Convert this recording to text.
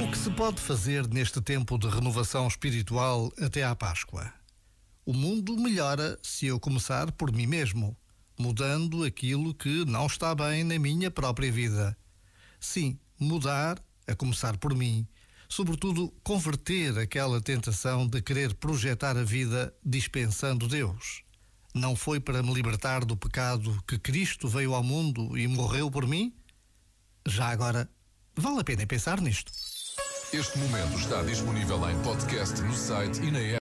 O que se pode fazer neste tempo de renovação espiritual até à Páscoa? O mundo melhora se eu começar por mim mesmo, mudando aquilo que não está bem na minha própria vida. Sim, mudar, a começar por mim. Sobretudo, converter aquela tentação de querer projetar a vida dispensando Deus. Não foi para me libertar do pecado que Cristo veio ao mundo e morreu por mim? Já agora, vale a pena pensar nisto. Este momento está disponível em podcast no site e na app.